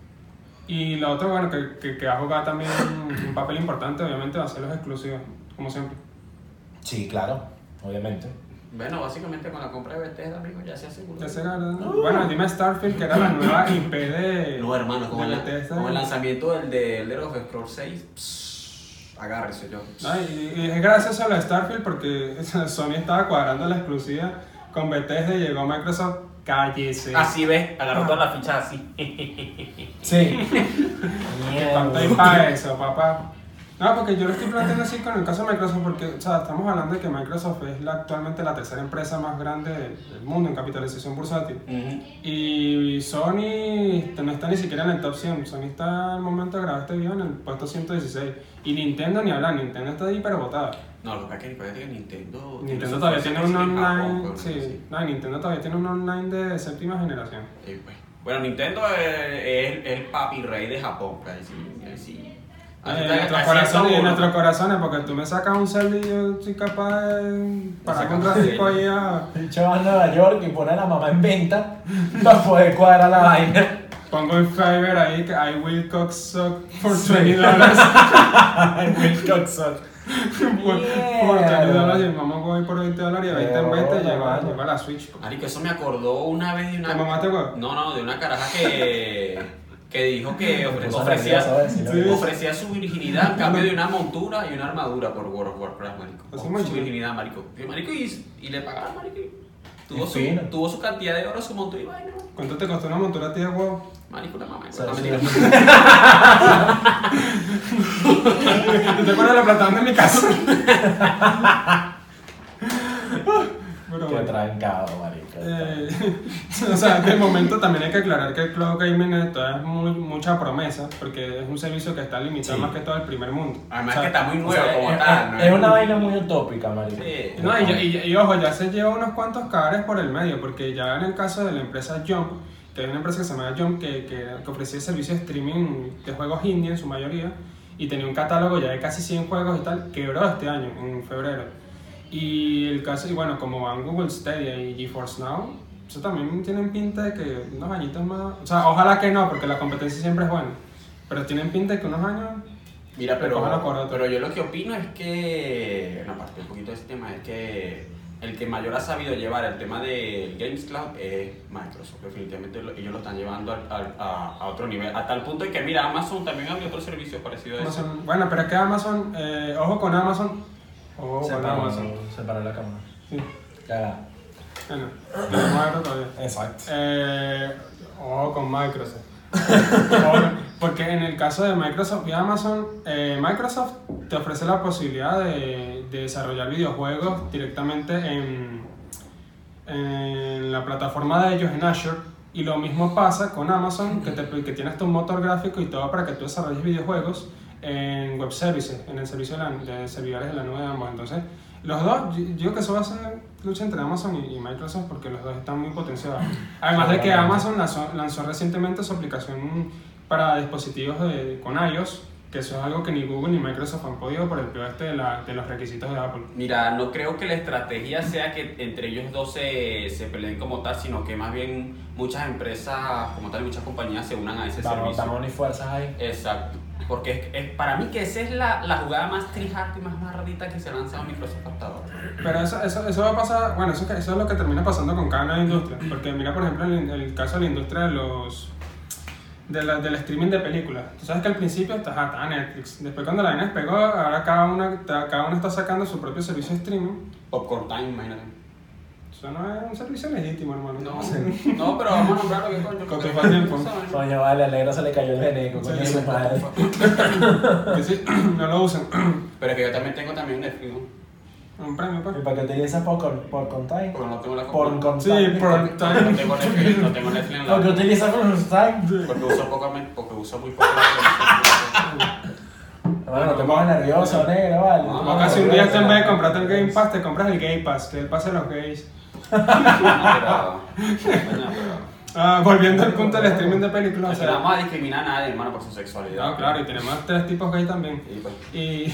Y lo otro, bueno, que, que, que va a jugar también un papel importante, obviamente, va a ser los exclusivos, como siempre. Sí, claro, obviamente. Bueno, básicamente con la compra de Bethesda, amigo, ya se aseguró. Ese era- Bueno, dime Starfield, que era la nueva IP de. No, hermano, con, de el, Bethesda. con el lanzamiento del de Elder of Scrolls 6, pss, agárrese yo. Ay, y es gracias a la Starfield porque Sony estaba cuadrando la exclusiva con Bethesda y llegó Microsoft. Cállese. Así ves, agarró todas las fichas así. Sí. ¿Cuánto hay para eso, papá? No, porque yo lo estoy planteando así con el caso de Microsoft, porque o sea, estamos hablando de que Microsoft es la, actualmente la tercera empresa más grande del del mundo en capitalización bursátil. Y Sony no está ni siquiera en el top 100. Sony está al momento de grabar este video en el puesto 116. Y Nintendo ni hablar, Nintendo está ahí pero botada. No, lo que pasa es que parece que Nintendo. Nintendo todavía tiene un en Japón, online. Sí, no, Nintendo todavía tiene un online de séptima generación. Eh, pues. Bueno, Nintendo es, es el papi rey de Japón, pues, ahí sí. Así Eh, en nuestros corazones, en nuestros corazones, porque tú me sacas un y yo soy capaz de parar sacas con un un ratico Zelda. ahí a... El chaval va a Nueva York y pone a la mamá en venta para poder cuadrar la vaina. Pongo en Fiverr ahí que I will cock suck for Sí. 20 dólares. Will Coxon. por, por 20 dólares y mamá voy por 20 dólares y 20 en 20 Pero, lleva, lleva la Switch. Marico, eso me acordó una vez de una. ¿Te mamaste, weón? No, no, de una caraja que. que dijo que ofre- ofrecía. nervioso, a. Ofrecía su virginidad a cambio de una montura y una armadura por World of Warcraft, marico. Su virginidad, marico. Y, marico, y, y le pagaban, marico. Tuvo su, tuvo su cantidad de oro, su montura y vaina. ¿Cuánto te costó una montura a ti de huevo? Marico, la mamá. Mentira. ¿Te acuerdas de la plataforma de mi casa? Pero Qué bueno. trancado, marico. Eh, o sea, de momento también hay que aclarar que el cloud gaming es todavía es muy, mucha promesa, porque es un servicio que está limitado Sí. más que todo al primer mundo. Además O sea, que está muy O nuevo sea, como es, tal, ¿no? es una vaina muy utópica, marico. Sí. No, y, y- y ojo, ya se lleva unos cuantos cabares por el medio, porque ya en el caso de la empresa Jump, que es una empresa que se llama Jump, que, que, que ofrecía servicio de streaming de juegos indie en su mayoría, y tenía un catálogo ya de casi 100 juegos y tal, quebró este año, en febrero. Y el caso, y bueno, como van Google Stadia y GeForce Now, eso también tienen pinta de que unos añitos más, o sea, ojalá que no, porque la competencia siempre es buena, pero tienen pinta de que unos años Mira, pero, pero yo lo que opino es que, bueno, aparte un poquito de ese tema, es que el que mayor ha sabido llevar el tema del Games Cloud es Microsoft. Definitivamente lo- ellos lo están llevando al- a, a otro nivel. A tal punto de que, mira, Amazon también abrió otro servicio parecido a. Amazon- bueno, pero es que Amazon, eh, ojo con Amazon. Separó, Amazon. separó la cámara. Sí. Cagada. Bueno, no todavía. Exacto. Eh, ojo con Microsoft. Porque en el caso de Microsoft y Amazon, eh, Microsoft te ofrece la posibilidad de, de desarrollar videojuegos directamente en, en la plataforma de ellos en Azure. Y lo mismo pasa con Amazon, que, te, que tienes tu motor gráfico y todo para que tú desarrolles videojuegos en web services, en el servicio de, la- de servidores de la nube de ambos. Entonces, los dos, yo creo que eso va a ser lucha entre Amazon y, y Microsoft porque los dos están muy potenciados. Además de que. Amazon lanzó, lanzó recientemente su aplicación para dispositivos de, con iOS, que eso es algo que ni Google ni Microsoft han podido por el peor este de, la- de los requisitos de Apple. Mira, no creo que la estrategia sea que entre ellos dos se, se peleen como tal, sino que más bien muchas empresas, como tal, muchas compañías se unan a ese Vamos, servicio. vamos unir fuerzas ahí. Exacto. Porque es, es- para mí que esa es la, la jugada más trijarte y más marradita que se ha lanzado Microsoft hasta ahora. Pero eso, eso, eso va a pasar, bueno, eso, eso es lo que termina pasando con cada nueva industria. Porque mira, por ejemplo, el, el caso de la industria de los de la- del streaming de películas. Tú sabes que al principio estaba Netflix. Después cuando la vaina despegó, ahora cada, una, cada uno está sacando su propio servicio de streaming. Popcorn Time, imagínate. Eso no es un servicio legítimo, hermano. No, no, pero vamos a nombrarlo que coño. Con tu porque- tiempo. ¿sabes? Coño, vale, al negro se le cayó el veneco, coño, Sí, su sí. madre. Que sí, no lo usan. Pero es que yo también tengo también Netflix, ¿no? Un premio, pues. ¿Y para qué utilizas por, con, por contain? Porque no tengo la Por contain. Sí, por No time. tengo Netflix, no tengo Netflix en ¿Por qué la... utilizas por contain? Porque uso, poco, porque uso muy poco Bueno, no te pongas nervioso, negro, vale. No, No casi un día en vez de comprarte el Game Pass, te compras el Game Pass, que es el pase de los gays. Pero- Ah, volviendo al punto del streaming de películas. o sea, vamos a discriminar a nadie, hermano, por su sexualidad. No, claro, y tenemos tres tipos gay también. Y pues, Y.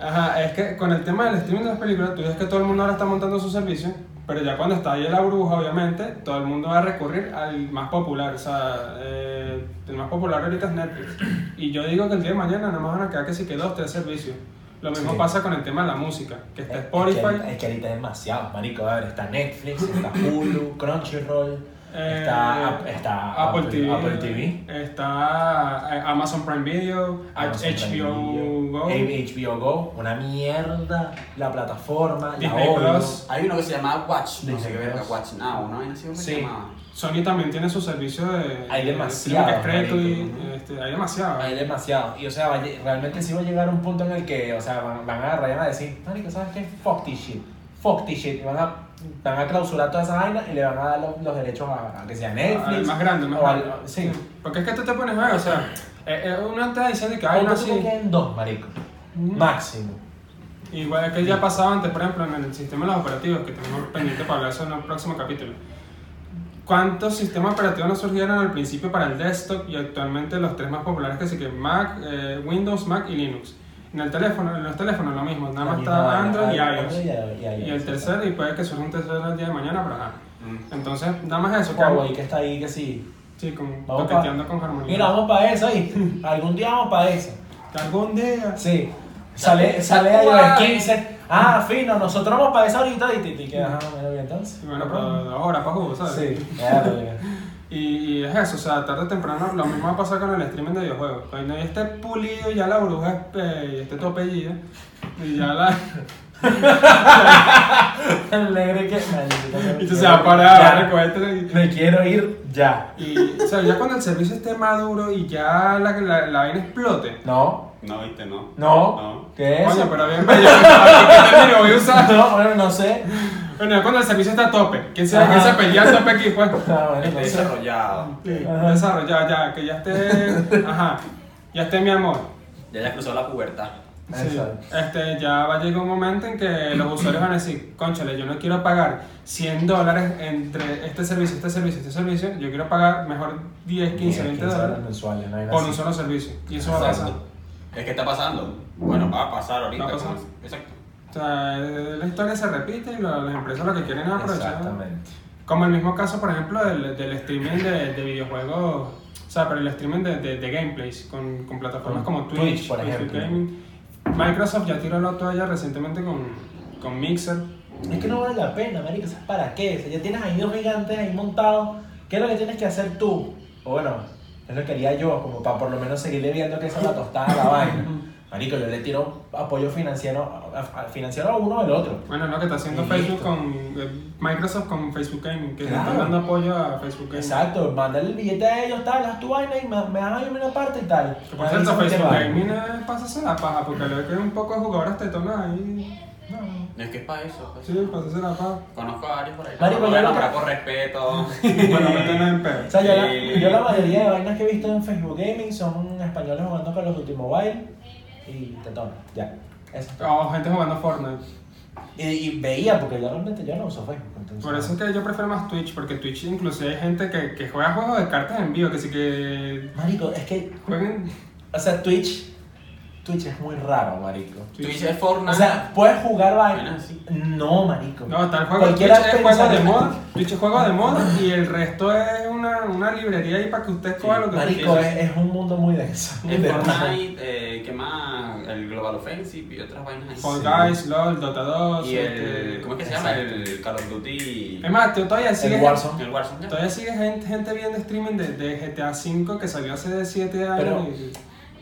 Ajá, es que con el tema del streaming de las películas, tú ves que todo el mundo ahora está montando su servicio, pero ya cuando está ahí la burbuja, obviamente, todo el mundo va a recurrir al más popular. O sea, eh, el más popular ahorita es Netflix. Y yo digo que el día de mañana nada más van a quedar que sí que dos, tres servicios. Lo mismo Sí. pasa con el tema de la música, que está Es- Spotify. Es que, es que ahorita es demasiado, marico. A ver, está Netflix, está Hulu, Crunchyroll, eh, está, está Apple, TV, Apple TV, está eh, Amazon Prime Video, Amazon Prime HBO Video, Go. HBO Go, una mierda, la plataforma, Disney la. Plus. hay uno que se llama Watch, no sé Disney qué verga, Plus. Watch Now, ¿no? Que Sí. se. Sony también tiene su servicio de. Hay de demasiado, discreto y, este, hay demasiado. Hay demasiado. Y o sea, realmente sí va a llegar un punto en el que, o sea, van, van a van a decir, marico, ¿sabes qué? Fuck this shit. Fuck this shit. Y van a, van a clausurar toda esa vaina y le van a dar los, los derechos a, a que sea Netflix. Al más grande, más al- grande. sí. Porque es que tú te pones a ver, o sea, eh, eh, uno está diciendo que hay Ay, una así. que queden dos, marico. Ujú. Máximo. Igual que ya pasaba antes, por ejemplo, en el sistema de los operativos, que tenemos pendiente para hablar eso en el próximo capítulo. ¿Cuántos sistemas operativos nos surgieron al principio para el desktop y actualmente los tres más populares que sí que Mac, eh, Windows, Mac y Linux? En el teléfono, en los teléfonos lo mismo, nada más está Android y iOS. Y el tercero, y puede que surja un tercero el día de mañana, pero ajá. Mm. Entonces, nada más eso. Huawei que está ahí que sí. Sí, con, Vamos toqueteando con armonía. Mira, vamos para eso ahí. Algún día vamos para eso. Algún día. Sí. Sale, sale iOS guay. 15. Ah, fino, nosotros vamos para eso ahorita y te, te quedas, ah, mira bien entonces. Bueno, pero ahora para jugo, ¿sabes? Sí, verga. Y, y es eso, o sea, tarde o temprano lo mismo va a pasar con el streaming de videojuegos. Cuando ya esté pulido, ya la bruja eh, esté topellida, y ya la. El negro que. Y tú se va a parar Me quiero ir ya. y, o sea, ya cuando el servicio esté maduro y ya la, la, la vaina explote. No, No, viste, no. no. No. ¿Qué es? Coño, pero bien, bello. ¿Qué voy a usar? No, bueno, no sé. Bueno, cuando el servicio está a tope. ¿Quién sabe quién se pelea a tope aquí, pues? Ah, bueno, no desarrollado. Sí, desarrollado, ya, que ya esté. Ajá. Ya esté mi amor. Ya ya cruzó la pubertad. Sí, este, ya va a llegar un momento en que los usuarios van a decir, conchale, yo no quiero pagar 100 dólares entre este servicio, este servicio, este servicio, yo quiero pagar mejor 10, 15, 20 dólares mensuales, no por un solo servicio. Y eso va a pasar. Es que está pasando. Bueno, va a pasar ahorita. Va a pasar. ¿cómo es? Exacto. O sea, la historia se repite y las empresas lo que quieren es aprovechar. Exactamente. Como el mismo caso, por ejemplo, del, del streaming de, de videojuegos. O sea, pero el streaming de, de, de gameplays con, con plataformas Con como Twitch, Twitch, por ejemplo. Gaming. Microsoft ya tiró la toalla recientemente con, con Mixer. Es que no vale la pena, marico, ¿sabes para qué? O sea, ya tienes ahí dos gigantes ahí montados. ¿Qué es lo que tienes que hacer tú? O bueno, es lo que haría yo, como para por lo menos seguirle viendo que esa es la tostada a la vaina. Marico, yo le tiro apoyo financiero, a, a- financiero a uno o al otro. Bueno, lo que está haciendo Y Facebook listo. con eh, Microsoft con Facebook Gaming, que le Claro. están dando apoyo a Facebook Gaming. Exacto, mándale el billete a ellos, tal, haz tu vaina y me, me dan ahí una parte y tal. Por cierto, Facebook. Gaming pasarse la paja, porque le ve que un poco de jugadores tetonas ahí. No. Es que es para eso. pues. Sí, pasarse la paja. Conozco a varios por ahí. Marico, no voy yo a lo nombrar que- por respeto. Bueno, no tenés en pedo. O sea, yo, la, yo la mayoría de vainas que he visto en Facebook Gaming son españoles jugando Call of Duty Mobile y Tetona, ya. Eso. O gente jugando Fortnite. Y, y veía, porque yo realmente yo no uso Facebook. Entonces, Por eso es que yo prefiero más Twitch, porque Twitch inclusive hay gente que, que juega juegos de cartas en vivo, que sí que Marico, es que, jueguen o sea, Twitch, Twitch es muy raro, marico. Twitch es Fortnite. O sea, puedes jugar vainas. No, marico. No, está el juego, Twitch es juego de moda, Twitch es juego de moda y el resto es una, una librería ahí para que usted coja lo que Marico, quiera. es, es un mundo muy denso. En. Fortnite, eh, ¿qué más? El Global Offensive y otras vainas así. Fall Sí. Guys, LOL, Dota 2. Y el. este- ¿Cómo es que se llama? El Call of Duty. Es más, tú todavía sigue, El Warzone. El Warzone. todavía sigue gente, gente viendo streaming de, de GTA V que salió hace 7 años. Pero- y-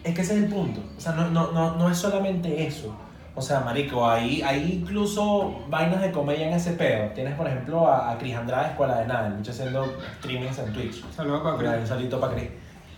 Es que ese es el punto. O sea, no, no, no, no es solamente eso. O sea, marico, hay, hay incluso vainas de comedia en ese pedo. Tienes, por ejemplo, a, a Cris Andrade, Escuela de Nada, el bicho haciendo streamings en Twitch. Saludos para Chris. Un salito para Cris.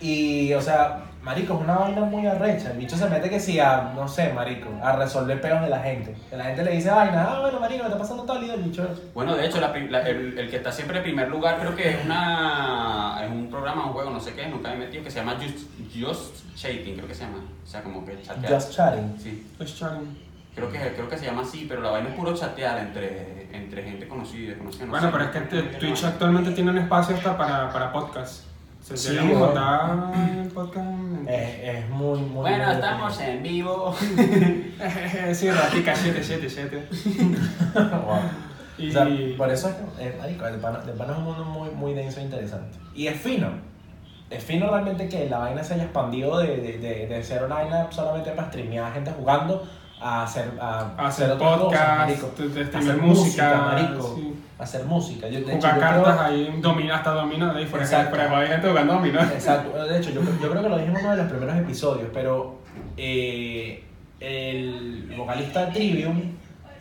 Y, o sea, marico, es una vaina muy arrecha. El bicho se mete que sí a, no sé, marico, a resolver peos de la gente. Que la gente le dice vaina, ah, bueno, marico, me está pasando tal y el bicho... Bueno, de hecho, la la- el, el que está siempre en primer lugar creo que es una es un programa, un juego, no sé qué, nunca me he metido, que se llama Just, Just Chatting, creo que se llama. O sea, como que chatear. Just chatting. Sí, Pues Charlie. creo que, creo que se llama así, pero la vaina es puro chatear entre, entre gente conocida y desconocida. no Bueno, sé. pero es que Twitch actualmente tiene un espacio hasta para, para podcast. Se Sí, bueno. montar el podcast. Es, es muy, muy... Bueno, muy estamos en vivo. sí, Ratica 777. Wow. Y O sea, por eso es que, eh, marico, el pana, el pana es un mundo muy, muy denso e interesante. Y es fino. Es fino realmente que la vaina se haya expandido de, de, de, de ser una vaina solamente para streamear gente jugando a hacer, a a hacer otras cosas, podcast, marico. de- de A streamear hacer música, marico. sí. Hacer música. Yo, de jugar cartas creo- ahí, domina, hasta dominó. ahí fuera Exacto. fuera, hay gente jugando dominó. Exacto, de hecho, yo, yo creo que lo dije en uno de los primeros episodios, pero eh, el vocalista Trivium,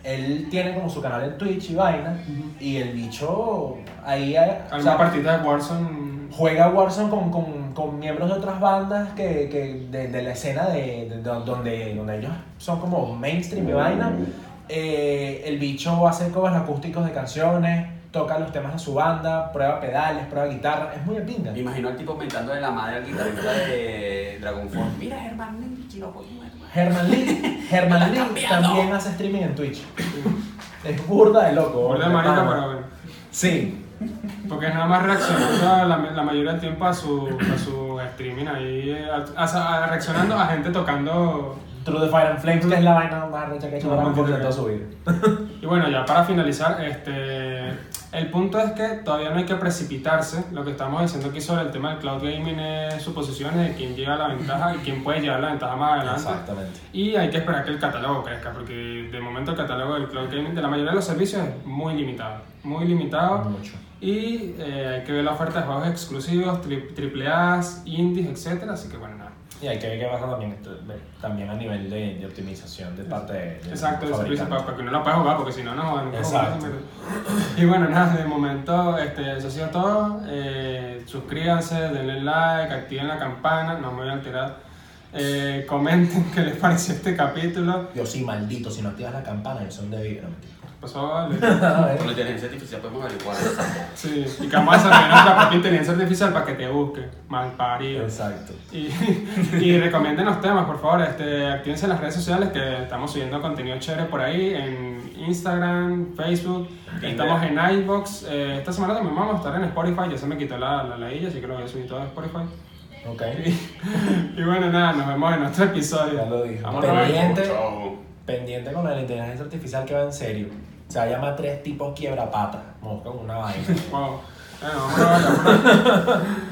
él tiene como su canal en Twitch y vaina, y el bicho ahí eh, o Alguna sea, partida de Warzone. juega Warzone con, con, con miembros de otras bandas que, que de, de la escena de, de- de donde, donde ellos son como mainstream y vaina. Eh, el bicho hace covers acústicos de canciones, toca los temas de su banda, prueba pedales, prueba guitarra, es muy de pinga. Me imagino al tipo mentando de la madre al guitarrista de Dragon Force. Mira, Germán Lynch, loco, muerto. Herman Lee, Herman Lee también hace streaming en Twitch. Es burda de loco. Burda de marica, pero bueno. Sí, Porque es nada más reaccionando la, la mayoría del tiempo a su, a su streaming ahí, eh, a- a- a- reaccionando a gente tocando. True the Fire and Flames, que es la vaina más recha que ha hecho no, en toda su vida. Y bueno, ya para finalizar, este, el punto es que todavía no hay que precipitarse. Lo que estamos diciendo aquí sobre el tema del cloud gaming es suposiciones de quién lleva la ventaja y quién puede llevar la ventaja más adelante. Exactamente. Y hay que esperar que el catálogo crezca, porque de momento el catálogo del cloud gaming de la mayoría de los servicios es muy limitado. Muy limitado. Mucho. Y eh, hay que ver la oferta de juegos exclusivos, tri- triple A, indies, etc. Así que bueno. Y hay que ver qué pasa también, esto- también a nivel de, de optimización de parte de, de Exacto, servicio para, para que uno la pueda jugar, porque si no, no. Exacto. Y bueno, nada, de momento este, eso ha sido todo. Eh, suscríbanse, denle like, activen la campana, no me voy a alterar. Eh, comenten qué les pareció este capítulo. Yo sí, maldito, si no activas la campana, el son de vibra. Pasó, vale. Con la inteligencia artificial podemos averiguar. Sí, y que vamos a desarrollar nuestra propia inteligencia artificial para que te busque, mal parido. Exacto. Y, y recomienden los temas, por favor. Este, actívense en las redes sociales que estamos subiendo contenido chévere por ahí en Instagram, Facebook. Estamos en iBox. Eh, esta semana también vamos a estar en Spotify. Ya se me quitó la, la así que lo voy a subir todo a Spotify. Ok. Y, y bueno, nada, nos vemos en otro episodio. Ya lo dije. Vamos. Pendiente. Chau. Pendiente con la inteligencia artificial que va en serio. Se va a tres tipos quiebra pata. Vamos con una vaina. Wow. Bueno, vamos a